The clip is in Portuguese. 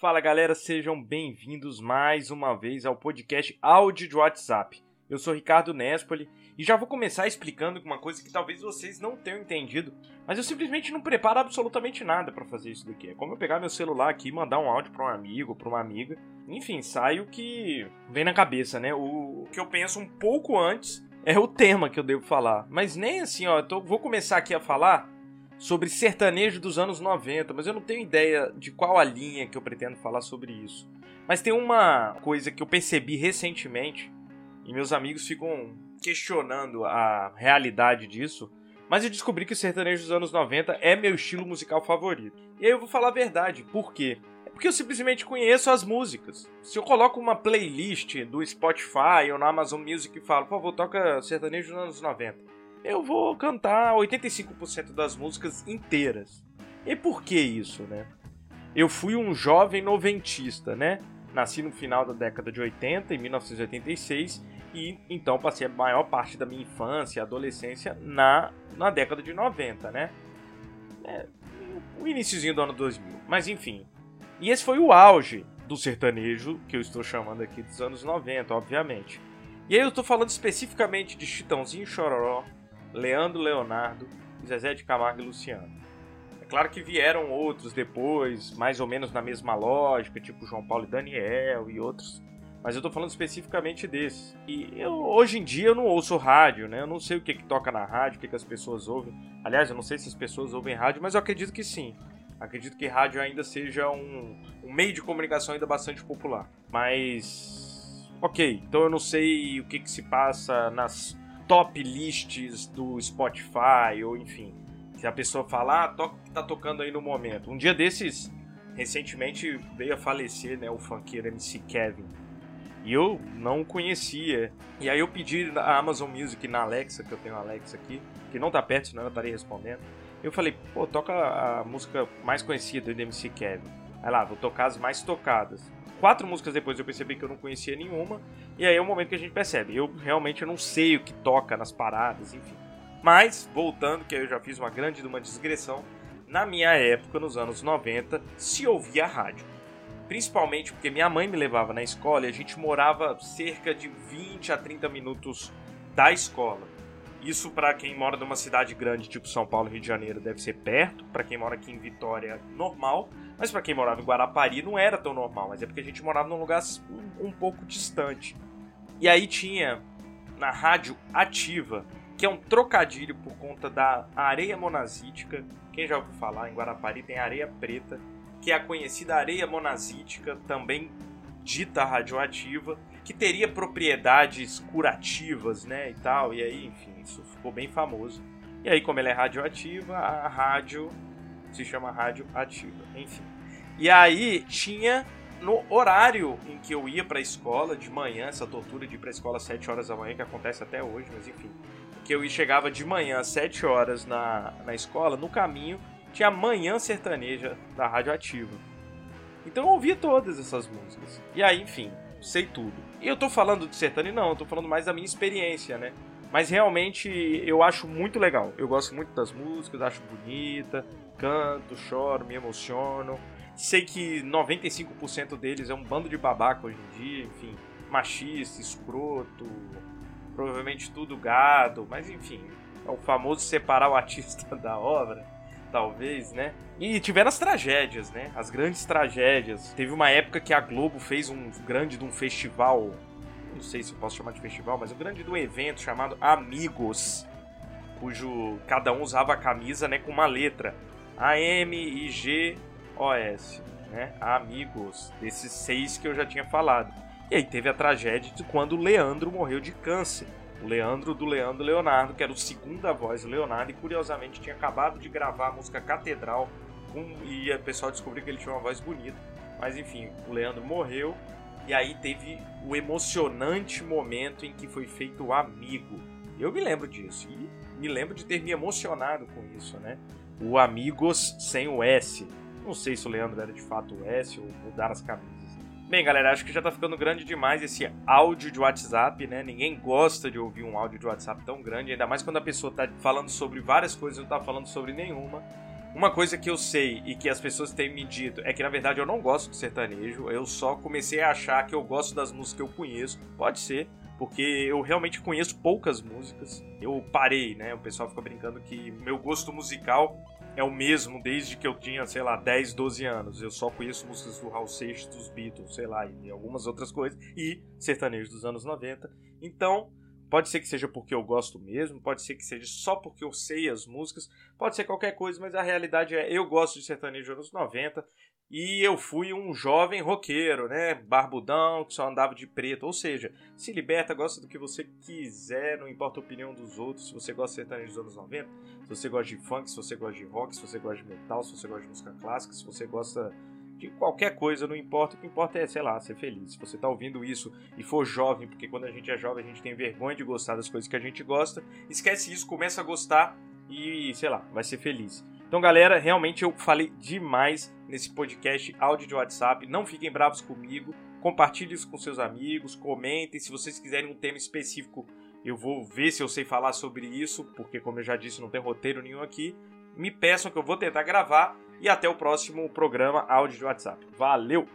Fala galera, sejam bem-vindos mais uma vez ao podcast Áudio de WhatsApp. Eu sou Ricardo Nespoli e já vou começar explicando uma coisa que talvez vocês não tenham entendido, mas eu simplesmente não preparo absolutamente nada para fazer isso daqui. É como eu pegar meu celular aqui e mandar um áudio para um amigo, para uma amiga. Enfim, sai o que vem na cabeça, né? O que eu penso um pouco antes é o tema que eu devo falar. Mas nem assim, ó, eu tô, vou começar aqui a falar sobre sertanejo dos anos 90, mas eu não tenho ideia de qual a linha que eu pretendo falar sobre isso. Mas tem uma coisa que eu percebi recentemente e meus amigos ficam questionando a realidade disso, mas eu descobri que o sertanejo dos anos 90 é meu estilo musical favorito. E aí eu vou falar a verdade, por quê? É porque eu simplesmente conheço as músicas. Se eu coloco uma playlist do Spotify ou na Amazon Music e falo, por favor, toca sertanejo dos anos 90, eu vou cantar 85% das músicas inteiras. E por que isso, né? Eu fui um jovem noventista, né? Nasci no final da década de 80, em 1986, e então passei a maior parte da minha infância e adolescência na, na década de 90, né? É, o iníciozinho do ano 2000. Mas enfim. E esse foi o auge do sertanejo, que eu estou chamando aqui dos anos 90, obviamente. E aí eu estou falando especificamente de Chitãozinho Chororó, Leandro Leonardo, Zezé de Camargo e Luciano. Claro que vieram outros depois, mais ou menos na mesma lógica, tipo João Paulo e Daniel e outros. Mas eu tô falando especificamente desses. E eu, hoje em dia eu não ouço rádio, né? Eu não sei o que, que toca na rádio, o que, que as pessoas ouvem. Aliás, eu não sei se as pessoas ouvem rádio, mas eu acredito que sim. Acredito que rádio ainda seja um, um meio de comunicação ainda bastante popular. Mas. Ok, então eu não sei o que, que se passa nas top lists do Spotify, ou enfim. Se a pessoa falar, ah, toca o que tá tocando aí no momento. Um dia desses, recentemente veio a falecer, né, o funkeiro MC Kevin. E eu não conhecia. E aí eu pedi na Amazon Music na Alexa, que eu tenho a Alexa aqui, que não tá perto, senão eu estaria respondendo. Eu falei, pô, toca a música mais conhecida do MC Kevin. Aí lá, vou tocar as mais tocadas. Quatro músicas depois eu percebi que eu não conhecia nenhuma. E aí é o momento que a gente percebe. Eu realmente não sei o que toca nas paradas, enfim. Mas, voltando, que eu já fiz uma grande uma digressão, na minha época, nos anos 90, se ouvia rádio. Principalmente porque minha mãe me levava na escola e a gente morava cerca de 20 a 30 minutos da escola. Isso para quem mora numa cidade grande, tipo São Paulo, Rio de Janeiro, deve ser perto. Para quem mora aqui em Vitória, normal. Mas para quem morava em Guarapari não era tão normal. Mas é porque a gente morava num lugar um, um pouco distante. E aí tinha na rádio ativa que é um trocadilho por conta da areia monazítica. Quem já ouviu falar, em Guarapari tem areia preta, que é a conhecida areia monazítica, também dita radioativa, que teria propriedades curativas, né, e tal. E aí, enfim, isso ficou bem famoso. E aí, como ela é radioativa, a rádio se chama radioativa, enfim. E aí tinha no horário em que eu ia para a escola de manhã, essa tortura de ir para a escola às 7 horas da manhã que acontece até hoje, mas enfim que eu chegava de manhã às 7 horas na, na escola, no caminho tinha Manhã Sertaneja da Rádio Ativa. Então eu ouvia todas essas músicas. E aí, enfim, sei tudo. E eu tô falando de sertanejo, não, eu tô falando mais da minha experiência, né? Mas realmente eu acho muito legal. Eu gosto muito das músicas, acho bonita, canto, choro, me emociono. Sei que 95% deles é um bando de babaca hoje em dia, enfim, machista, escroto, provavelmente tudo gado, mas enfim, é o famoso separar o artista da obra, talvez, né? E tiveram as tragédias, né? As grandes tragédias. Teve uma época que a Globo fez um grande de um festival, não sei se eu posso chamar de festival, mas um grande de um evento chamado Amigos, cujo cada um usava a camisa, né, com uma letra A M I G O S, né? Amigos, desses seis que eu já tinha falado. E aí teve a tragédia de quando o Leandro morreu de câncer. O Leandro do Leandro Leonardo, que era o segunda voz do Leonardo, e curiosamente tinha acabado de gravar a música Catedral, com, e o pessoal descobriu que ele tinha uma voz bonita. Mas enfim, o Leandro morreu, e aí teve o emocionante momento em que foi feito o Amigo. Eu me lembro disso, e me lembro de ter me emocionado com isso, né? O Amigos sem o S. Não sei se o Leandro era de fato o S ou mudar as camisas. Bem, galera, acho que já tá ficando grande demais esse áudio de WhatsApp, né? Ninguém gosta de ouvir um áudio de WhatsApp tão grande, ainda mais quando a pessoa tá falando sobre várias coisas e não tá falando sobre nenhuma. Uma coisa que eu sei e que as pessoas têm me dito é que na verdade eu não gosto de sertanejo, eu só comecei a achar que eu gosto das músicas que eu conheço. Pode ser, porque eu realmente conheço poucas músicas. Eu parei, né? O pessoal fica brincando que meu gosto musical é o mesmo desde que eu tinha, sei lá, 10, 12 anos. Eu só conheço músicas do Raul Seixas, dos Beatles, sei lá, e algumas outras coisas, e sertanejo dos anos 90. Então, Pode ser que seja porque eu gosto mesmo, pode ser que seja só porque eu sei as músicas, pode ser qualquer coisa, mas a realidade é eu gosto de sertanejo anos 90 e eu fui um jovem roqueiro, né? Barbudão, que só andava de preto. Ou seja, se liberta, gosta do que você quiser, não importa a opinião dos outros. Se você gosta de sertanejo dos anos 90, se você gosta de funk, se você gosta de rock, se você gosta de metal, se você gosta de música clássica, se você gosta de qualquer coisa, não importa. O que importa é, sei lá, ser feliz. Se você está ouvindo isso e for jovem, porque quando a gente é jovem a gente tem vergonha de gostar das coisas que a gente gosta, esquece isso, começa a gostar e, sei lá, vai ser feliz. Então, galera, realmente eu falei demais nesse podcast áudio de WhatsApp. Não fiquem bravos comigo. Compartilhe isso com seus amigos, comentem. Se vocês quiserem um tema específico, eu vou ver se eu sei falar sobre isso, porque, como eu já disse, não tem roteiro nenhum aqui. Me peçam que eu vou tentar gravar e até o próximo programa áudio de WhatsApp. Valeu!